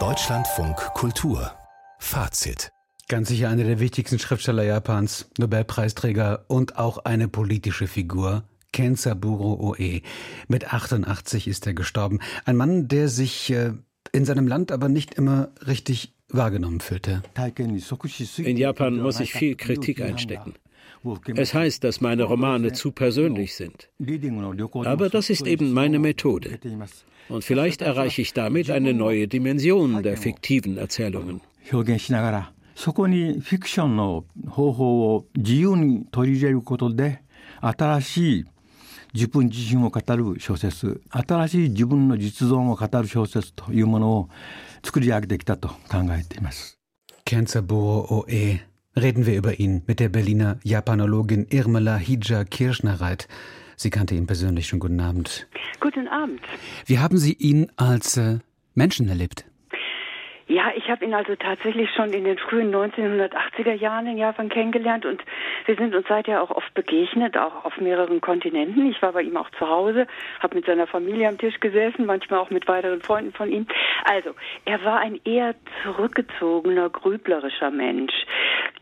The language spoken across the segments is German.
Deutschlandfunk Kultur Fazit Ganz sicher einer der wichtigsten Schriftsteller Japans, Nobelpreisträger und auch eine politische Figur. Kensaburo Oe. Mit 88 ist er gestorben. Ein Mann, der sich äh, in seinem Land aber nicht immer richtig wahrgenommen fühlte. In Japan muss ich viel Kritik einstecken. Es heißt, dass meine Romane zu persönlich sind. Aber das ist eben meine Methode. Und vielleicht erreiche ich damit eine neue Dimension der fiktiven Erzählungen. そこにフィクションの方法を自由に取り入れることで新しい自分自身を語る小説新しい自分の実存を語る小説というものを作り上げてきたと考えています。 Reden wir über ihn mit der Berliner Japanologin Irmela Hija Kirschnerreit. Sie kannte ihn persönlich. Schon guten Abend. Guten Abend. Wie haben Sie ihn als äh, Menschen erlebt? Ja, ich habe ihn also tatsächlich schon in den frühen 1980er Jahren in Japan kennengelernt und wir sind uns seither auch oft begegnet, auch auf mehreren Kontinenten. Ich war bei ihm auch zu Hause, habe mit seiner Familie am Tisch gesessen, manchmal auch mit weiteren Freunden von ihm. Also, er war ein eher zurückgezogener, grüblerischer Mensch.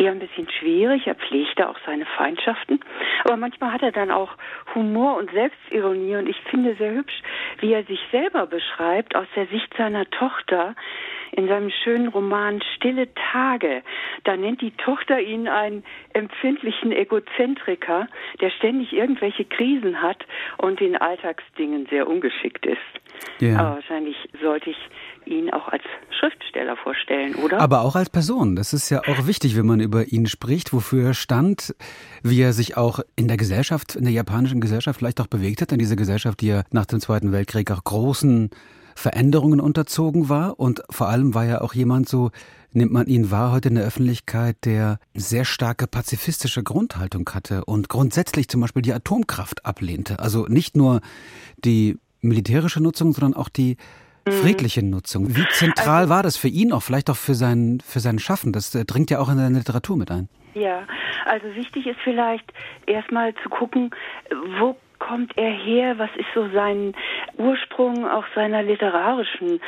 Eher ein bisschen schwierig, er pflegte auch seine Feindschaften, aber manchmal hat er dann auch Humor und Selbstironie. Und ich finde sehr hübsch, wie er sich selber beschreibt aus der Sicht seiner Tochter, in seinem schönen Roman Stille Tage. Da nennt die Tochter ihn einen empfindlichen Egozentriker, der ständig irgendwelche Krisen hat und in Alltagsdingen sehr ungeschickt ist. Ja. Aber wahrscheinlich sollte ich ihn auch als Schriftsteller vorstellen, oder? Aber auch als Person. Das ist ja auch wichtig, wenn man über ihn spricht, wofür er stand, wie er sich auch in der Gesellschaft, in der japanischen Gesellschaft vielleicht auch bewegt hat, in dieser Gesellschaft, die ja nach dem Zweiten Weltkrieg auch großen Veränderungen unterzogen war und vor allem war er auch jemand so, nimmt man ihn wahr heute in der Öffentlichkeit, der sehr starke pazifistische Grundhaltung hatte und grundsätzlich zum Beispiel die Atomkraft ablehnte. Also nicht nur die militärische Nutzung, sondern auch die mhm. friedliche Nutzung. Wie zentral also, war das für ihn auch, vielleicht auch für sein, für sein Schaffen? Das äh, dringt ja auch in seine Literatur mit ein. Ja, also wichtig ist vielleicht erstmal zu gucken, wo kommt er her? Was ist so sein Ursprung auch seiner literarischen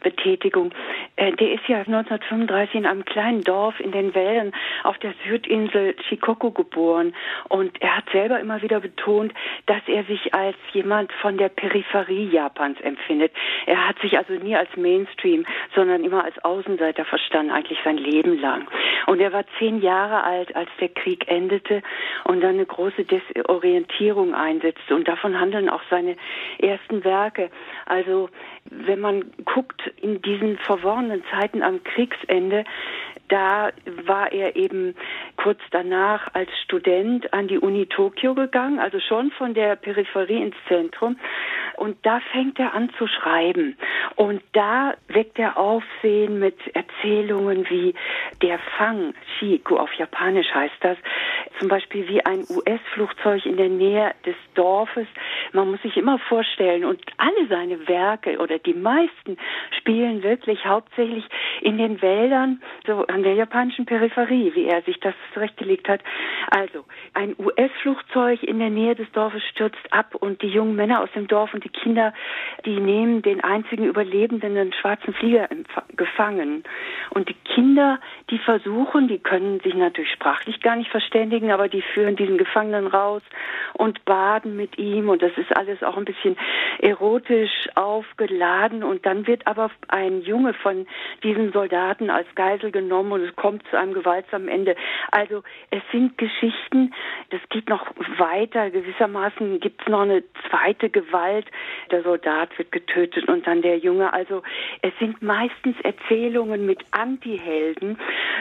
Betätigung? Äh, der ist ja 1935 in einem kleinen Dorf in den Wäldern auf der Südinsel Shikoku geboren und er hat selber immer wieder betont, dass er sich als jemand von der Peripherie Japans empfindet. Er hat sich also nie als Mainstream, sondern immer als Außenseiter verstanden, eigentlich sein Leben lang. Und er war zehn Jahre alt, als der Krieg endete und dann eine große Desorientierung einsetzte. Und davon handeln auch seine ersten Werke. Also wenn man guckt in diesen verworrenen Zeiten am Kriegsende, da war er eben kurz danach als Student an die Uni Tokio gegangen, also schon von der Peripherie ins Zentrum. Und da fängt er an zu schreiben. Und da weckt er Aufsehen mit Erzählungen wie Der Fang, Shiku auf Japanisch heißt das, zum Beispiel wie ein US-Flugzeug in der Nähe des Dorfes. Man muss sich immer vorstellen, und alle seine Werke oder die meisten spielen wirklich hauptsächlich in den Wäldern, so an der japanischen Peripherie, wie er sich das zurechtgelegt hat. Also, ein US-Flugzeug in der Nähe des Dorfes stürzt ab und die jungen Männer aus dem Dorf und die Kinder, die nehmen den einzigen Überlebenden, den schwarzen Flieger, gefangen. Und die Kinder, die versuchen, die können sich natürlich sprachlich gar nicht verständigen, aber die führen diesen Gefangenen raus und baden mit ihm und das ist alles auch ein bisschen erotisch aufgeladen und dann wird aber ein Junge von diesen Soldaten als Geisel genommen und es kommt zu einem gewaltsamen Ende. Also es sind Geschichten, das geht noch weiter, gewissermaßen gibt es noch eine zweite Gewalt, der Soldat wird getötet und dann der Junge. Also es sind meistens Erzählungen mit Antihelden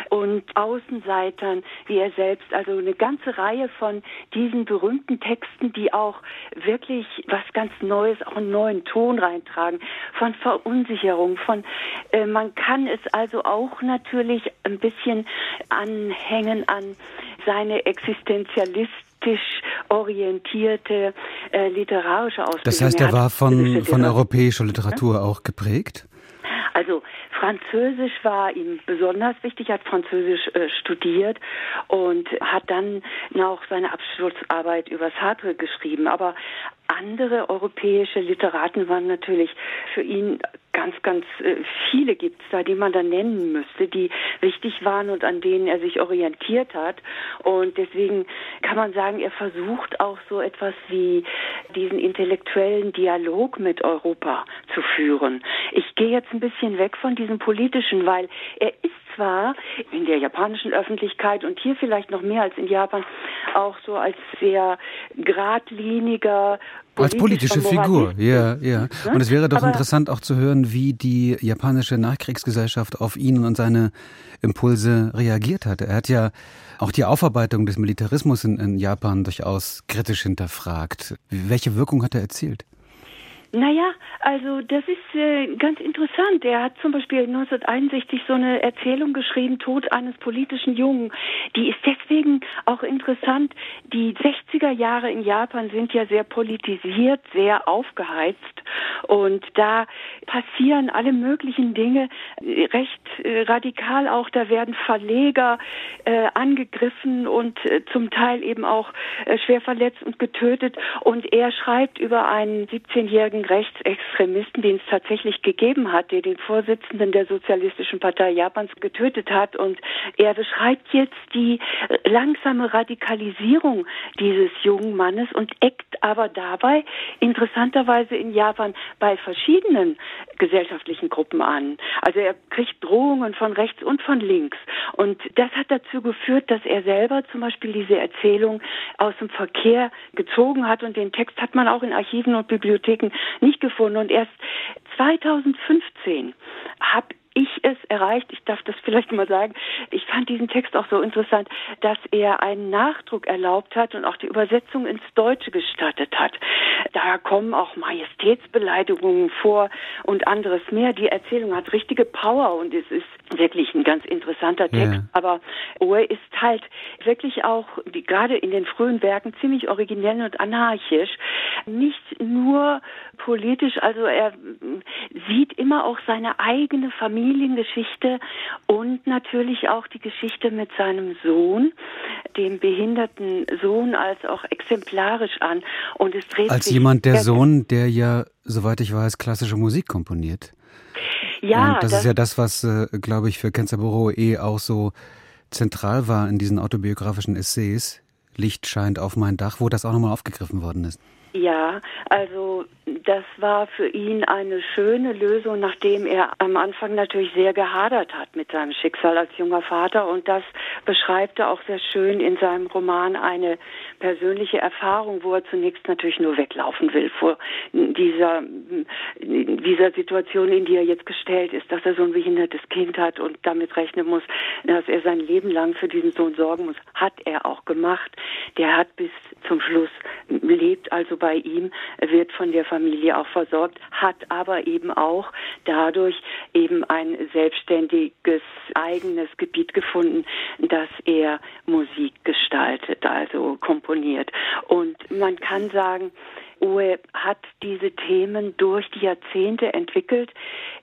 und Außenseitern, wie er selbst, also eine ganze Reihe von diesen berühmten Texten, die auch wirklich was ganz Neues, auch einen neuen Ton reintragen, von Verunsicherung, von äh, man kann es also auch natürlich ein bisschen anhängen an seine existenzialistisch orientierte äh, literarische Ausbildung. Das heißt, er war von, von europäischer Literatur auch geprägt? Also Französisch war ihm besonders wichtig, hat Französisch äh, studiert und hat dann noch seine Abschlussarbeit über Sartre geschrieben. Aber andere europäische Literaten waren natürlich für ihn ganz, ganz äh, viele gibt es da, die man da nennen müsste, die wichtig waren und an denen er sich orientiert hat. Und deswegen kann man sagen, er versucht auch so etwas wie diesen intellektuellen Dialog mit Europa zu führen. Ich gehe jetzt ein bisschen weg von diesem politischen, weil er ist zwar in der japanischen Öffentlichkeit und hier vielleicht noch mehr als in Japan auch so als sehr geradliniger als politische Figur, ja, ja. Und es wäre doch Aber interessant auch zu hören, wie die japanische Nachkriegsgesellschaft auf ihn und seine Impulse reagiert hat. Er hat ja auch die Aufarbeitung des Militarismus in, in Japan durchaus kritisch hinterfragt. Welche Wirkung hat er erzielt? Naja, also das ist äh, ganz interessant. Er hat zum Beispiel 1961 so eine Erzählung geschrieben, Tod eines politischen Jungen. Die ist deswegen auch interessant. Die 60er Jahre in Japan sind ja sehr politisiert, sehr aufgeheizt. Und da passieren alle möglichen Dinge recht äh, radikal auch. Da werden Verleger äh, angegriffen und äh, zum Teil eben auch schwer verletzt und getötet. Und er schreibt über einen 17-jährigen Rechtsextremisten, den es tatsächlich gegeben hat, der den Vorsitzenden der Sozialistischen Partei Japans getötet hat. Und er beschreibt jetzt die langsame Radikalisierung dieses jungen Mannes und eckt aber dabei interessanterweise in Japan bei verschiedenen gesellschaftlichen Gruppen an. Also er kriegt Drohungen von rechts und von links. Und das hat dazu geführt, dass er selber zum Beispiel diese Erzählung aus dem Verkehr gezogen hat und den Text hat man auch in Archiven und Bibliotheken nicht gefunden. Und erst 2015 habe ich es erreicht, ich darf das vielleicht mal sagen, ich fand diesen Text auch so interessant, dass er einen Nachdruck erlaubt hat und auch die Übersetzung ins Deutsche gestattet hat. Da kommen auch Majestätsbeleidigungen vor und anderes mehr. Die Erzählung hat richtige Power und es ist wirklich ein ganz interessanter Text. Ja. Aber Owe ist halt wirklich auch, die, gerade in den frühen Werken, ziemlich originell und anarchisch. Nicht nur politisch, also er sieht immer auch seine eigene Familiengeschichte und natürlich auch die Geschichte mit seinem Sohn, dem behinderten Sohn, als auch exemplarisch an. Und es dreht als jemand der Sohn, der ja, soweit ich weiß, klassische Musik komponiert. Ja, und das, das ist ja das, was, äh, glaube ich, für Kenzaburo eh auch so zentral war in diesen autobiografischen Essays. Licht scheint auf mein Dach, wo das auch nochmal aufgegriffen worden ist. Ja, also das war für ihn eine schöne Lösung, nachdem er am Anfang natürlich sehr gehadert hat mit seinem Schicksal als junger Vater. Und das beschreibt er auch sehr schön in seinem Roman eine persönliche Erfahrung, wo er zunächst natürlich nur weglaufen will vor dieser, dieser Situation, in die er jetzt gestellt ist, dass er so ein behindertes Kind hat und damit rechnen muss, dass er sein Leben lang für diesen Sohn sorgen muss. Hat er auch gemacht. Der hat bis zum Schluss lebt also bei ihm, wird von der Familie auch versorgt, hat aber eben auch dadurch eben ein selbstständiges eigenes Gebiet gefunden, dass er Musik gestaltet, also komponiert. Und man kann sagen, Uwe hat diese Themen durch die Jahrzehnte entwickelt.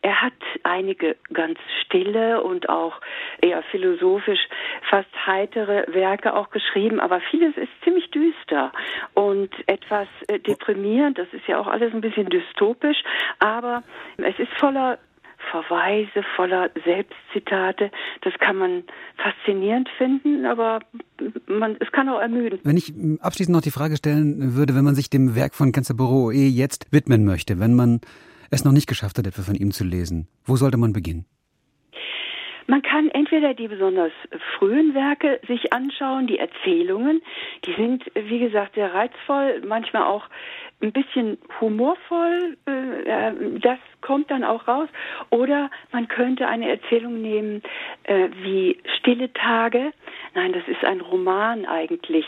Er hat einige ganz stille und auch eher philosophisch fast heitere Werke auch geschrieben, aber vieles ist ziemlich düster und etwas äh, deprimierend. Das ist ja auch alles ein bisschen dystopisch, aber es ist voller Verweise, voller Selbstzitate. Das kann man faszinierend finden, aber man, es kann auch ermüden. Wenn ich abschließend noch die Frage stellen würde, wenn man sich dem Werk von Kenzaburo Oe jetzt widmen möchte, wenn man es noch nicht geschafft hat, etwas von ihm zu lesen, wo sollte man beginnen? Man kann entweder die besonders frühen Werke sich anschauen, die Erzählungen, die sind, wie gesagt, sehr reizvoll, manchmal auch ein bisschen humorvoll, äh, das kommt dann auch raus. Oder man könnte eine Erzählung nehmen äh, wie Stille Tage. Nein, das ist ein Roman eigentlich,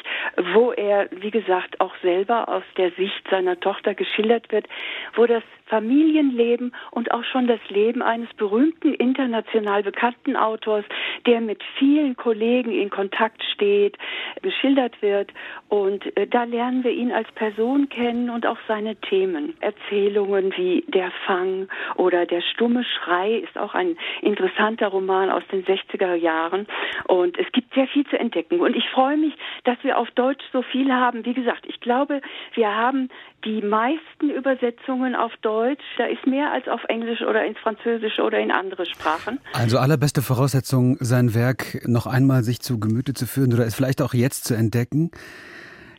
wo er, wie gesagt, auch selber aus der Sicht seiner Tochter geschildert wird, wo das Familienleben und auch schon das Leben eines berühmten international bekannten Autors, der mit vielen Kollegen in Kontakt steht, geschildert wird. Und äh, da lernen wir ihn als Person kennen und auch seine Themen. Erzählungen wie Der Fang oder Der stumme Schrei ist auch ein interessanter Roman aus den 60er Jahren. Und es gibt sehr viel zu entdecken. Und ich freue mich, dass wir auf Deutsch so viel haben. Wie gesagt, ich glaube, wir haben die meisten Übersetzungen auf Deutsch. Da ist mehr als auf Englisch oder ins Französische oder in andere Sprachen. Also allerbeste Voraussetzung, sein Werk noch einmal sich zu Gemüte zu führen oder es vielleicht auch jetzt zu entdecken.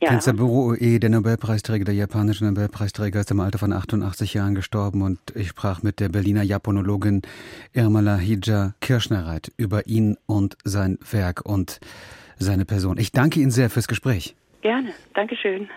Ja. Kensaburo Oe, der Nobelpreisträger, der japanische Nobelpreisträger, ist im Alter von 88 Jahren gestorben und ich sprach mit der Berliner Japanologin Irmala Hija Kirschnerreit über ihn und sein Werk und seine Person. Ich danke Ihnen sehr fürs Gespräch. Gerne. Dankeschön.